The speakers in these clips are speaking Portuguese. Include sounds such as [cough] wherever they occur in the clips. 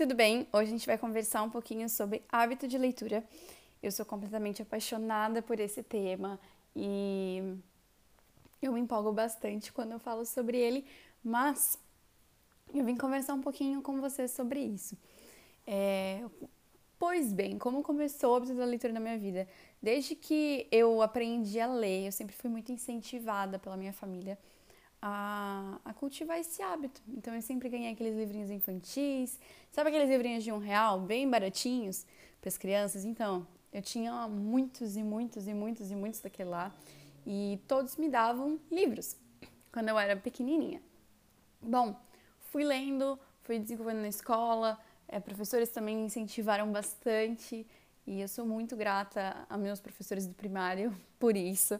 tudo bem? Hoje a gente vai conversar um pouquinho sobre hábito de leitura. Eu sou completamente apaixonada por esse tema e eu me empolgo bastante quando eu falo sobre ele, mas eu vim conversar um pouquinho com você sobre isso. É, pois bem, como começou o hábito da leitura na minha vida? Desde que eu aprendi a ler, eu sempre fui muito incentivada pela minha família a, a, cultivar esse hábito. Então eu sempre ganhei aqueles livrinhos infantis, sabe aqueles livrinhos de um real, bem baratinhos para as crianças? Então eu tinha muitos e muitos e muitos e muitos daquele lá e todos me davam livros quando eu era pequenininha. Bom, fui lendo, fui desenvolvendo na escola, é, professores também me incentivaram bastante e eu sou muito grata a meus professores do primário [laughs] por isso.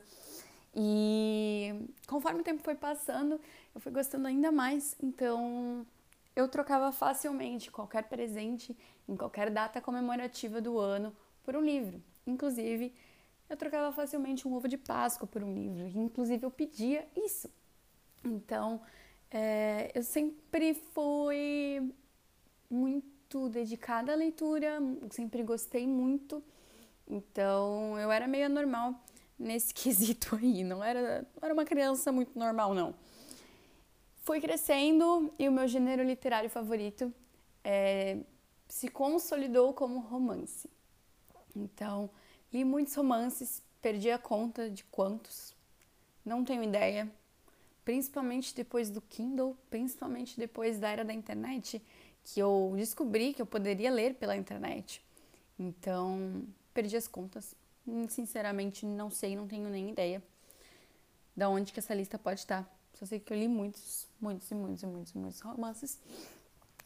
E conforme o tempo foi passando, eu fui gostando ainda mais, então eu trocava facilmente qualquer presente em qualquer data comemorativa do ano por um livro. Inclusive, eu trocava facilmente um ovo de Páscoa por um livro, inclusive eu pedia isso. Então, é, eu sempre fui muito dedicada à leitura, sempre gostei muito. Então, eu era meio normal nesse [laughs] quesito aí. Não era, não era uma criança muito normal, não. Fui crescendo e o meu gênero literário favorito é, se consolidou como romance. Então, li muitos romances, perdi a conta de quantos, não tenho ideia. Principalmente depois do Kindle, principalmente depois da era da internet, que eu descobri que eu poderia ler pela internet. Então, perdi as contas. Sinceramente, não sei, não tenho nem ideia da onde que essa lista pode estar. Só sei que eu li muitos, muitos e muitos e muitos, muitos romances.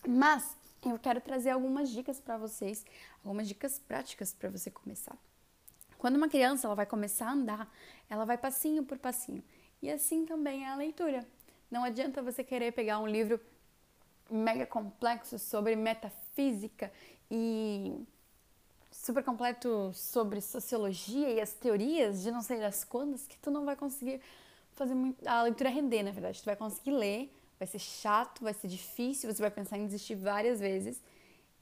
Mas eu quero trazer algumas dicas para vocês, algumas dicas práticas para você começar. Quando uma criança ela vai começar a andar, ela vai passinho por passinho. E assim também é a leitura. Não adianta você querer pegar um livro mega complexo sobre metafísica e super completo sobre sociologia e as teorias de não sei das quantas que tu não vai conseguir fazer muito, a leitura render, na verdade. Tu vai conseguir ler, vai ser chato, vai ser difícil, você vai pensar em desistir várias vezes.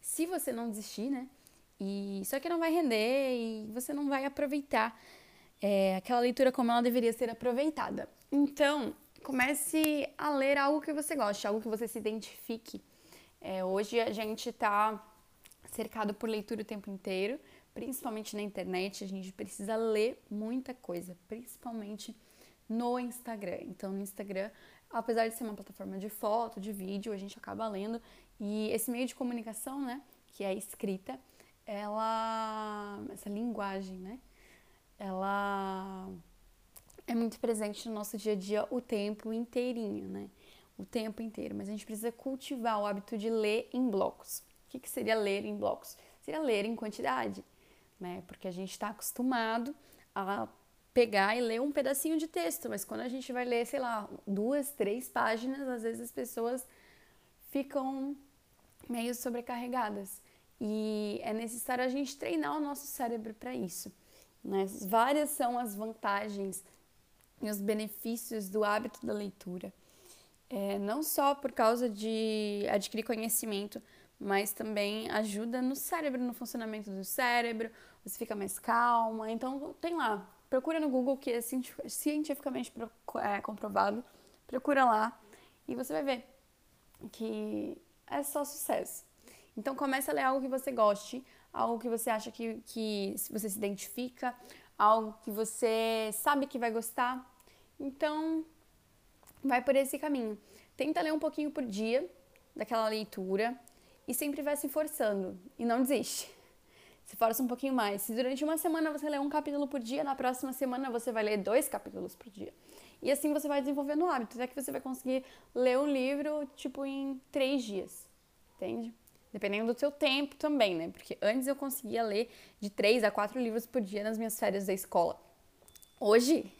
Se você não desistir, né? E só que não vai render e você não vai aproveitar é, aquela leitura como ela deveria ser aproveitada. Então, comece a ler algo que você goste, algo que você se identifique. É, hoje a gente está cercado por leitura o tempo inteiro, principalmente na internet, a gente precisa ler muita coisa, principalmente no Instagram. Então, no Instagram, apesar de ser uma plataforma de foto, de vídeo, a gente acaba lendo e esse meio de comunicação, né, que é a escrita, ela essa linguagem, né, ela é muito presente no nosso dia a dia o tempo inteirinho, né? O tempo inteiro, mas a gente precisa cultivar o hábito de ler em blocos que, que seria ler em blocos? Seria ler em quantidade, né? Porque a gente está acostumado a pegar e ler um pedacinho de texto, mas quando a gente vai ler, sei lá, duas, três páginas, às vezes as pessoas ficam meio sobrecarregadas. E é necessário a gente treinar o nosso cérebro para isso. Né? Várias são as vantagens e os benefícios do hábito da leitura. É, não só por causa de adquirir conhecimento, mas também ajuda no cérebro, no funcionamento do cérebro, você fica mais calma. Então, tem lá, procura no Google que é cientificamente é, comprovado, procura lá e você vai ver que é só sucesso. Então, comece a ler algo que você goste, algo que você acha que, que você se identifica, algo que você sabe que vai gostar. Então, vai por esse caminho. Tenta ler um pouquinho por dia daquela leitura e sempre vai se forçando e não desiste. Se força um pouquinho mais. Se durante uma semana você lê um capítulo por dia, na próxima semana você vai ler dois capítulos por dia. E assim você vai desenvolvendo o hábito, até que você vai conseguir ler um livro, tipo, em três dias. Entende? Dependendo do seu tempo também, né? Porque antes eu conseguia ler de três a quatro livros por dia nas minhas férias da escola. Hoje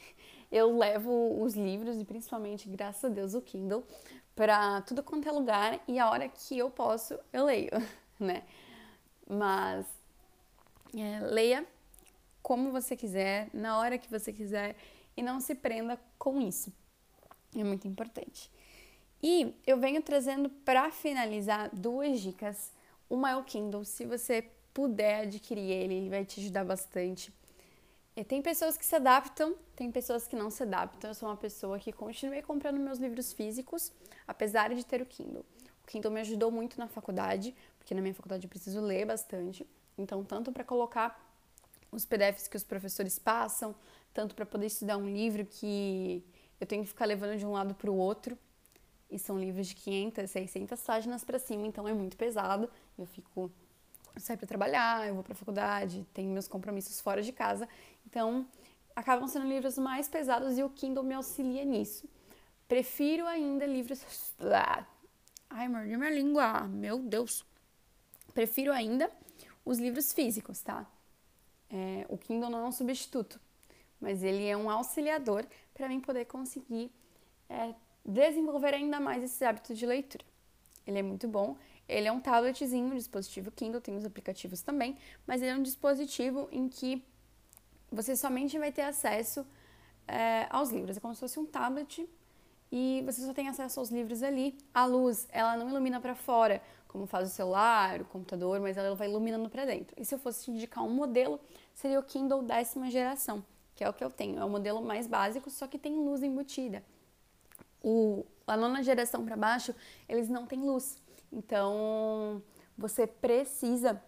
eu levo os livros, e principalmente, graças a Deus, o Kindle, para tudo quanto é lugar e a hora que eu posso, eu leio, [laughs] né? Mas é, leia como você quiser, na hora que você quiser e não se prenda com isso. É muito importante. E eu venho trazendo para finalizar duas dicas Uma é o Kindle, se você puder adquirir ele, ele vai te ajudar bastante. Tem pessoas que se adaptam, tem pessoas que não se adaptam. Eu sou uma pessoa que continuei comprando meus livros físicos, apesar de ter o Kindle. O Kindle me ajudou muito na faculdade, porque na minha faculdade eu preciso ler bastante. Então, tanto para colocar os PDFs que os professores passam, tanto para poder estudar um livro que eu tenho que ficar levando de um lado para o outro. E são livros de 500, 600 páginas para cima, então é muito pesado. Eu fico eu saio para trabalhar, eu vou para a faculdade, tenho meus compromissos fora de casa. Então, acabam sendo livros mais pesados e o Kindle me auxilia nisso. Prefiro ainda livros. [sighs] Ai, mordi minha língua, meu Deus. Prefiro ainda os livros físicos, tá? É, o Kindle não é um substituto, mas ele é um auxiliador para mim poder conseguir é, desenvolver ainda mais esse hábito de leitura. Ele é muito bom. Ele é um tabletzinho, um dispositivo Kindle, tem os aplicativos também, mas ele é um dispositivo em que você somente vai ter acesso é, aos livros. É como se fosse um tablet e você só tem acesso aos livros ali. A luz, ela não ilumina para fora, como faz o celular, o computador, mas ela vai iluminando para dentro. E se eu fosse indicar um modelo, seria o Kindle décima geração, que é o que eu tenho. É o modelo mais básico, só que tem luz embutida. O, a nona geração para baixo, eles não têm luz. Então, você precisa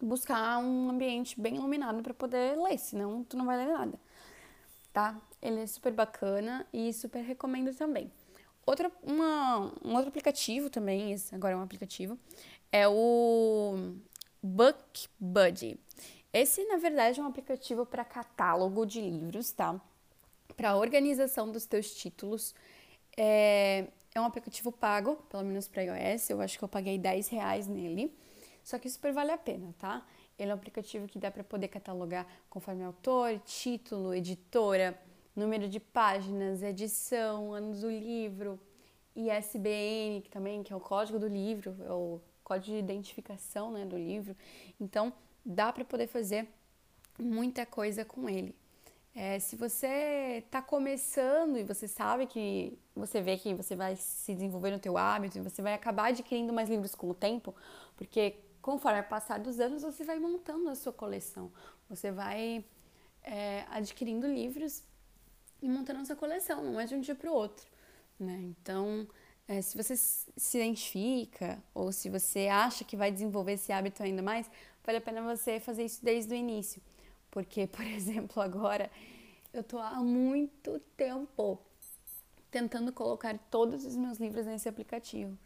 buscar um ambiente bem iluminado para poder ler, senão tu não vai ler nada, tá? Ele é super bacana e super recomendo também. Outra, uma, um outro aplicativo também, esse agora é um aplicativo, é o Book Buddy. Esse, na verdade, é um aplicativo para catálogo de livros, tá? Para organização dos teus títulos. É, é um aplicativo pago, pelo menos para iOS. Eu acho que eu paguei 10 reais nele. Só que super vale a pena, tá? Ele é um aplicativo que dá para poder catalogar conforme autor, título, editora, número de páginas, edição, anos do livro, ISBN, que também que é o código do livro, é o código de identificação, né, do livro. Então, dá para poder fazer muita coisa com ele. É, se você está começando e você sabe que você vê que você vai se desenvolver no teu hábito e você vai acabar adquirindo mais livros com o tempo, porque conforme passar dos anos você vai montando a sua coleção, você vai é, adquirindo livros e montando a sua coleção, não é de um dia para o outro, né? Então, é, se você se identifica ou se você acha que vai desenvolver esse hábito ainda mais, vale a pena você fazer isso desde o início porque, [laughs] por exemplo, agora eu tô há muito tempo tentando colocar todos os meus livros nesse aplicativo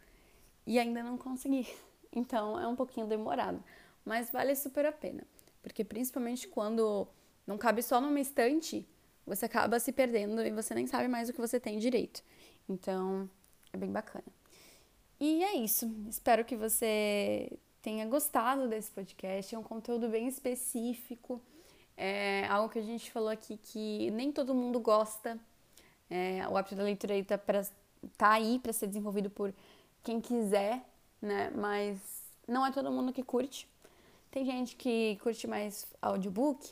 e ainda não consegui. [laughs] Então é um pouquinho demorado, mas vale super a pena, porque principalmente quando não cabe só numa estante, você acaba se perdendo e você nem sabe mais o que você tem direito. Então é bem bacana. E é isso. Espero que você tenha gostado desse podcast. É um conteúdo bem específico é algo que a gente falou aqui que nem todo mundo gosta. É, o hábito da leitura aí tá, aí para ser desenvolvido por quem quiser, né? Mas não é todo mundo que curte. Tem gente que curte mais audiobook,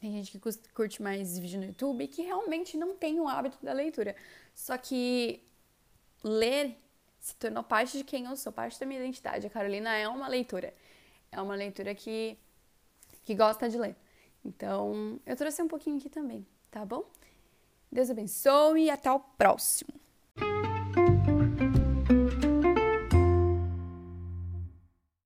tem gente que curte mais vídeo no YouTube que realmente não tem o hábito da leitura. Só que ler se tornou parte de quem eu sou, parte da minha identidade. A Carolina é uma leitura. É uma leitura que, que gosta de ler. Então, eu trouxe um pouquinho aqui também, tá bom? Deus abençoe e até o próximo.